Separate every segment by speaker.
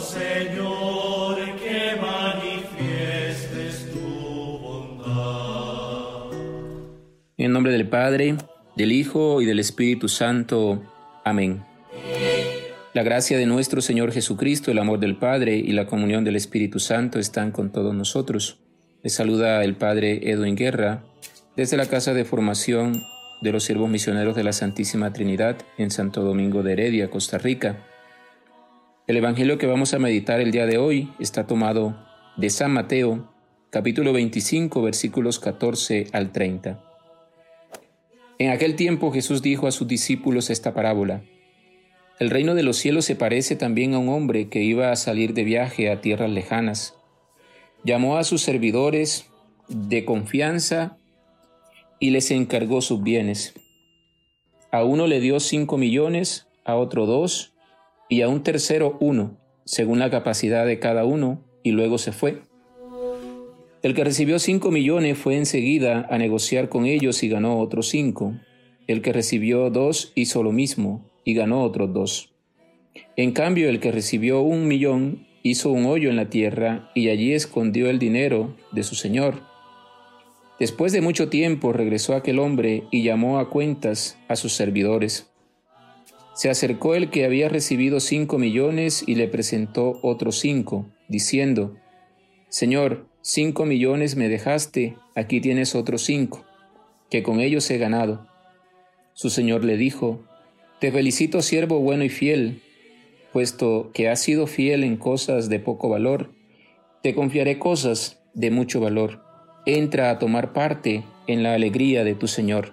Speaker 1: Señor, que manifiestes tu bondad.
Speaker 2: En nombre del Padre, del Hijo y del Espíritu Santo. Amén. La gracia de nuestro Señor Jesucristo, el amor del Padre y la comunión del Espíritu Santo están con todos nosotros. Les saluda el Padre Edwin Guerra desde la Casa de Formación de los Siervos Misioneros de la Santísima Trinidad en Santo Domingo de Heredia, Costa Rica. El Evangelio que vamos a meditar el día de hoy está tomado de San Mateo, capítulo 25, versículos 14 al 30. En aquel tiempo Jesús dijo a sus discípulos esta parábola. El reino de los cielos se parece también a un hombre que iba a salir de viaje a tierras lejanas. Llamó a sus servidores de confianza y les encargó sus bienes. A uno le dio cinco millones, a otro dos, y a un tercero uno, según la capacidad de cada uno, y luego se fue. El que recibió cinco millones fue enseguida a negociar con ellos y ganó otros cinco. El que recibió dos hizo lo mismo y ganó otros dos. En cambio, el que recibió un millón hizo un hoyo en la tierra y allí escondió el dinero de su señor. Después de mucho tiempo regresó aquel hombre y llamó a cuentas a sus servidores. Se acercó el que había recibido cinco millones y le presentó otros cinco, diciendo, Señor, cinco millones me dejaste, aquí tienes otros cinco, que con ellos he ganado. Su señor le dijo, te felicito, siervo bueno y fiel, puesto que has sido fiel en cosas de poco valor, te confiaré cosas de mucho valor. Entra a tomar parte en la alegría de tu Señor.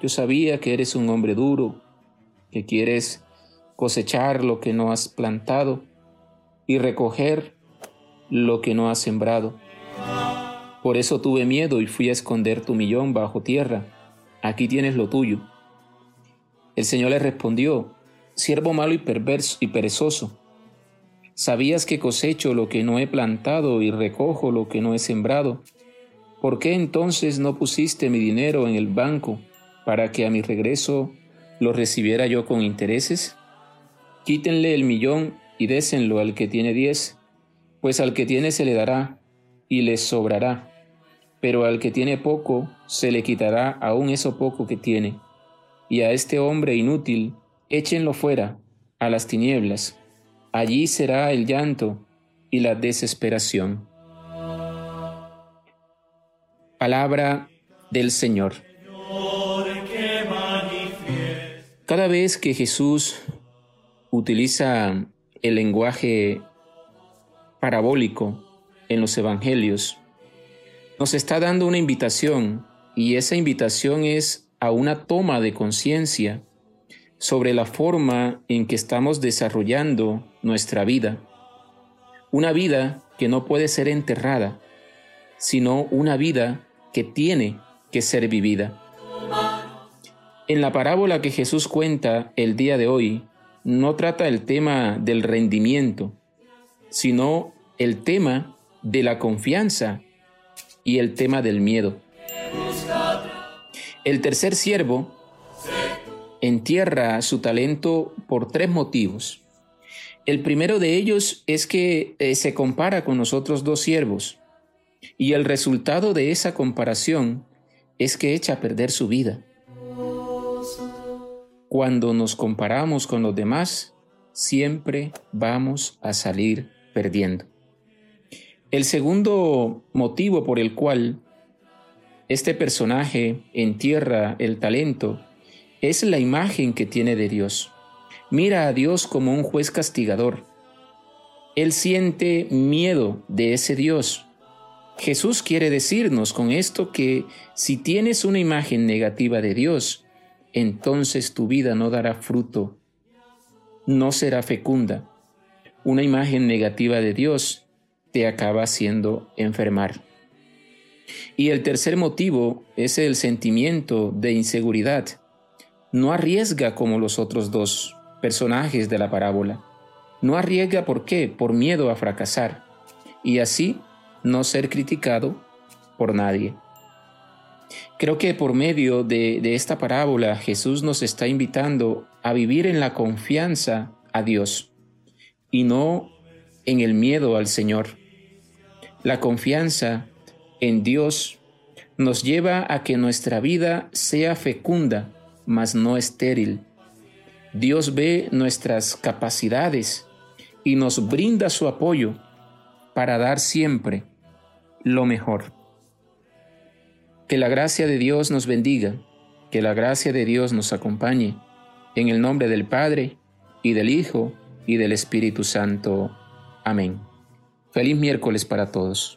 Speaker 2: yo sabía que eres un hombre duro, que quieres cosechar lo que no has plantado y recoger lo que no has sembrado. Por eso tuve miedo y fui a esconder tu millón bajo tierra. Aquí tienes lo tuyo. El Señor le respondió, siervo malo y perverso y perezoso. ¿Sabías que cosecho lo que no he plantado y recojo lo que no he sembrado? ¿Por qué entonces no pusiste mi dinero en el banco para que a mi regreso lo recibiera yo con intereses? Quítenle el millón y désenlo al que tiene diez, pues al que tiene se le dará y le sobrará, pero al que tiene poco se le quitará aún eso poco que tiene. Y a este hombre inútil échenlo fuera, a las tinieblas. Allí será el llanto y la desesperación. Palabra del Señor. Cada vez que Jesús utiliza el lenguaje parabólico en los evangelios, nos está dando una invitación y esa invitación es a una toma de conciencia sobre la forma en que estamos desarrollando nuestra vida. Una vida que no puede ser enterrada, sino una vida que tiene que ser vivida. En la parábola que Jesús cuenta el día de hoy, no trata el tema del rendimiento, sino el tema de la confianza y el tema del miedo. El tercer siervo entierra su talento por tres motivos. El primero de ellos es que eh, se compara con los otros dos siervos y el resultado de esa comparación es que echa a perder su vida. Cuando nos comparamos con los demás, siempre vamos a salir perdiendo. El segundo motivo por el cual este personaje entierra el talento es la imagen que tiene de Dios. Mira a Dios como un juez castigador. Él siente miedo de ese Dios. Jesús quiere decirnos con esto que si tienes una imagen negativa de Dios, entonces tu vida no dará fruto, no será fecunda, una imagen negativa de Dios te acaba haciendo enfermar. Y el tercer motivo es el sentimiento de inseguridad. No arriesga como los otros dos personajes de la parábola. No arriesga por qué? Por miedo a fracasar y así no ser criticado por nadie. Creo que por medio de, esta parábola Jesús nos está invitando a vivir en la confianza a Dios y no en el miedo al Señor. La confianza en Dios nos lleva a que nuestra vida sea fecunda, mas no estéril. Dios ve nuestras capacidades y nos brinda su apoyo para dar siempre lo mejor. Que la gracia de Dios nos bendiga, que la gracia de Dios nos acompañe, en el nombre del Padre, y del Hijo, y del Espíritu Santo. Amén. Feliz miércoles para todos.